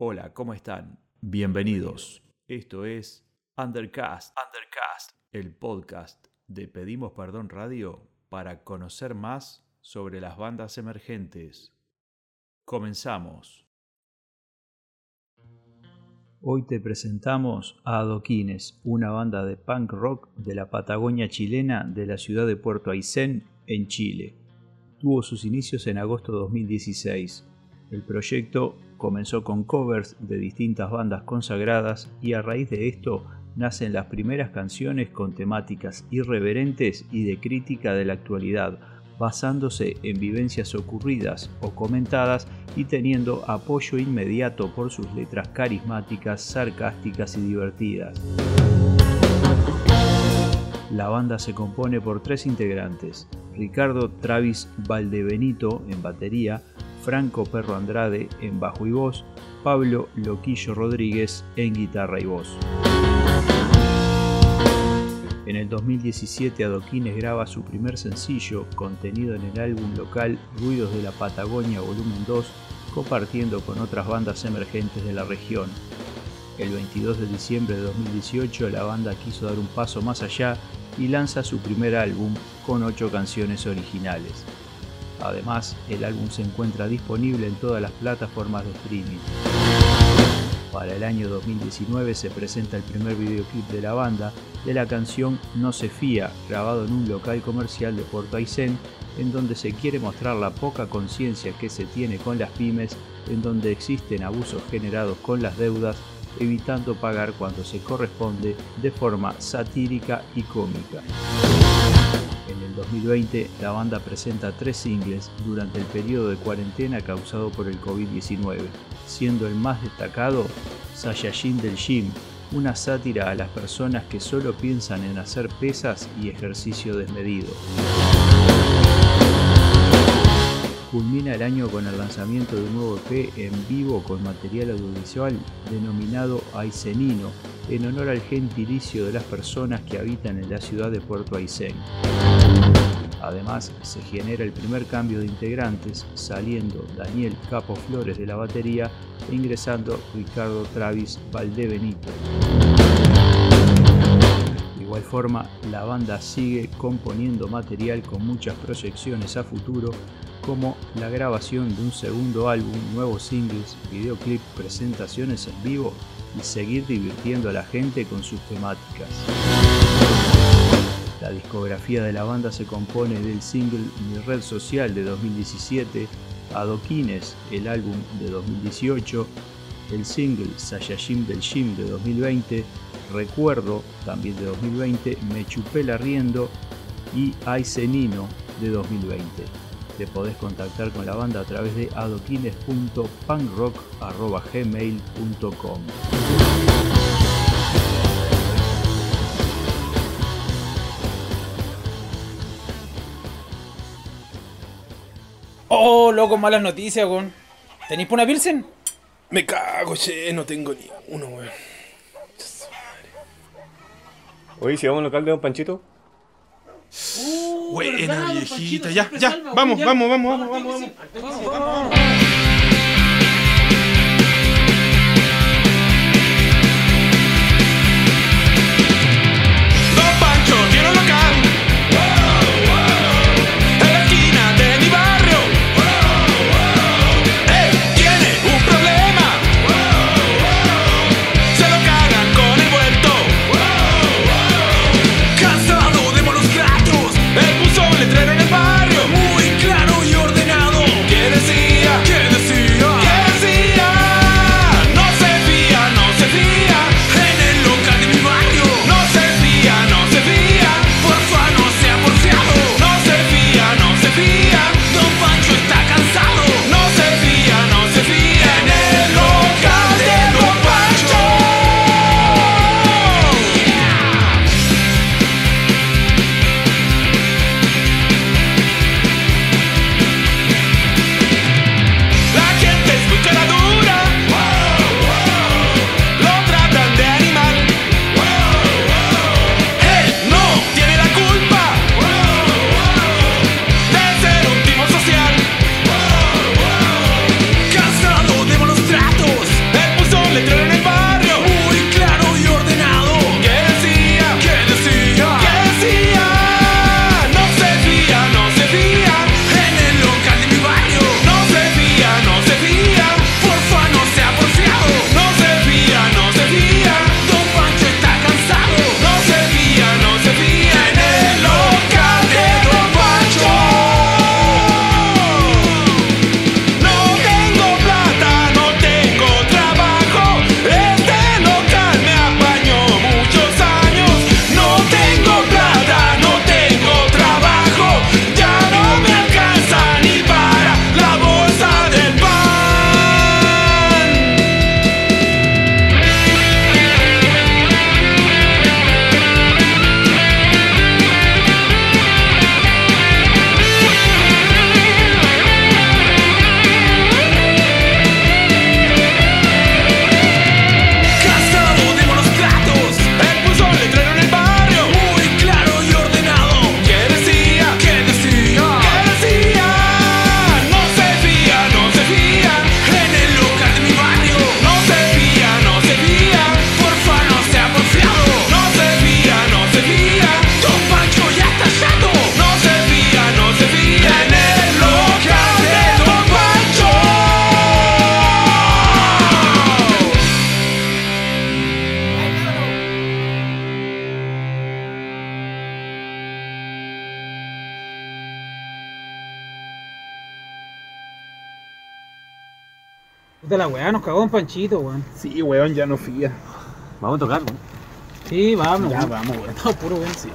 Hola, ¿cómo están? Bienvenidos. Esto es Undercast, Undercast, el podcast de Pedimos Perdón Radio para conocer más sobre las bandas emergentes. Comenzamos. Hoy te presentamos a Adoquines, una banda de punk rock de la Patagonia chilena de la ciudad de Puerto Aysén, en Chile. Tuvo sus inicios en agosto de 2016. El proyecto comenzó con covers de distintas bandas consagradas y a raíz de esto nacen las primeras canciones con temáticas irreverentes y de crítica de la actualidad, basándose en vivencias ocurridas o comentadas y teniendo apoyo inmediato por sus letras carismáticas, sarcásticas y divertidas. La banda se compone por tres integrantes, Ricardo Travis Valdebenito en batería, Franco Perro Andrade en bajo y voz, Pablo Loquillo Rodríguez en guitarra y voz. En el 2017 Adoquines graba su primer sencillo, contenido en el álbum local Ruidos de la Patagonia Volumen 2, compartiendo con otras bandas emergentes de la región. El 22 de diciembre de 2018 la banda quiso dar un paso más allá y lanza su primer álbum con 8 canciones originales. Además, el álbum se encuentra disponible en todas las plataformas de streaming. Para el año 2019 se presenta el primer videoclip de la banda de la canción No se fía, grabado en un local comercial de Puerto Aysén, en donde se quiere mostrar la poca conciencia que se tiene con las pymes, en donde existen abusos generados con las deudas, evitando pagar cuando se corresponde de forma satírica y cómica. En el 2020, la banda presenta tres singles durante el periodo de cuarentena causado por el COVID-19, siendo el más destacado Saiyajin del Gym, una sátira a las personas que solo piensan en hacer pesas y ejercicio desmedido. Culmina el año con el lanzamiento de un nuevo EP en vivo con material audiovisual denominado Aysenino, en honor al gentilicio de las personas que habitan en la ciudad de Puerto Aysén. Además, se genera el primer cambio de integrantes, saliendo Daniel Capo Flores de la batería e ingresando Ricardo Travis Valdebenito. De igual forma, la banda sigue componiendo material con muchas proyecciones a futuro, como la grabación de un segundo álbum, nuevos singles, videoclip, presentaciones en vivo y seguir divirtiendo a la gente con sus temáticas. La discografía de la banda se compone del single Mi Red Social de 2017, Adoquines, el álbum de 2018, el single Sayajim del Gym de 2020, Recuerdo, también de 2020, Me Chupé la Riendo y Aisenino de 2020. Te podés contactar con la banda a través de adoquines.punkrock.gmail.com. Oh, loco, malas noticias, weón. ¿Tenéis por una Pilsen? Me cago, che, no tengo ni uno, weón. Oye, si vamos al local de Don Panchito. Buena, viejita. Ya, ya, vamos, vamos, vamos, vamos, vamos, vamos. De la weá, nos cagó un panchito, weón. Sí, weón, ya no fía. Vamos a tocar, weón. Sí, vamos, Ya weón. vamos, weón. No, puro weón, sí.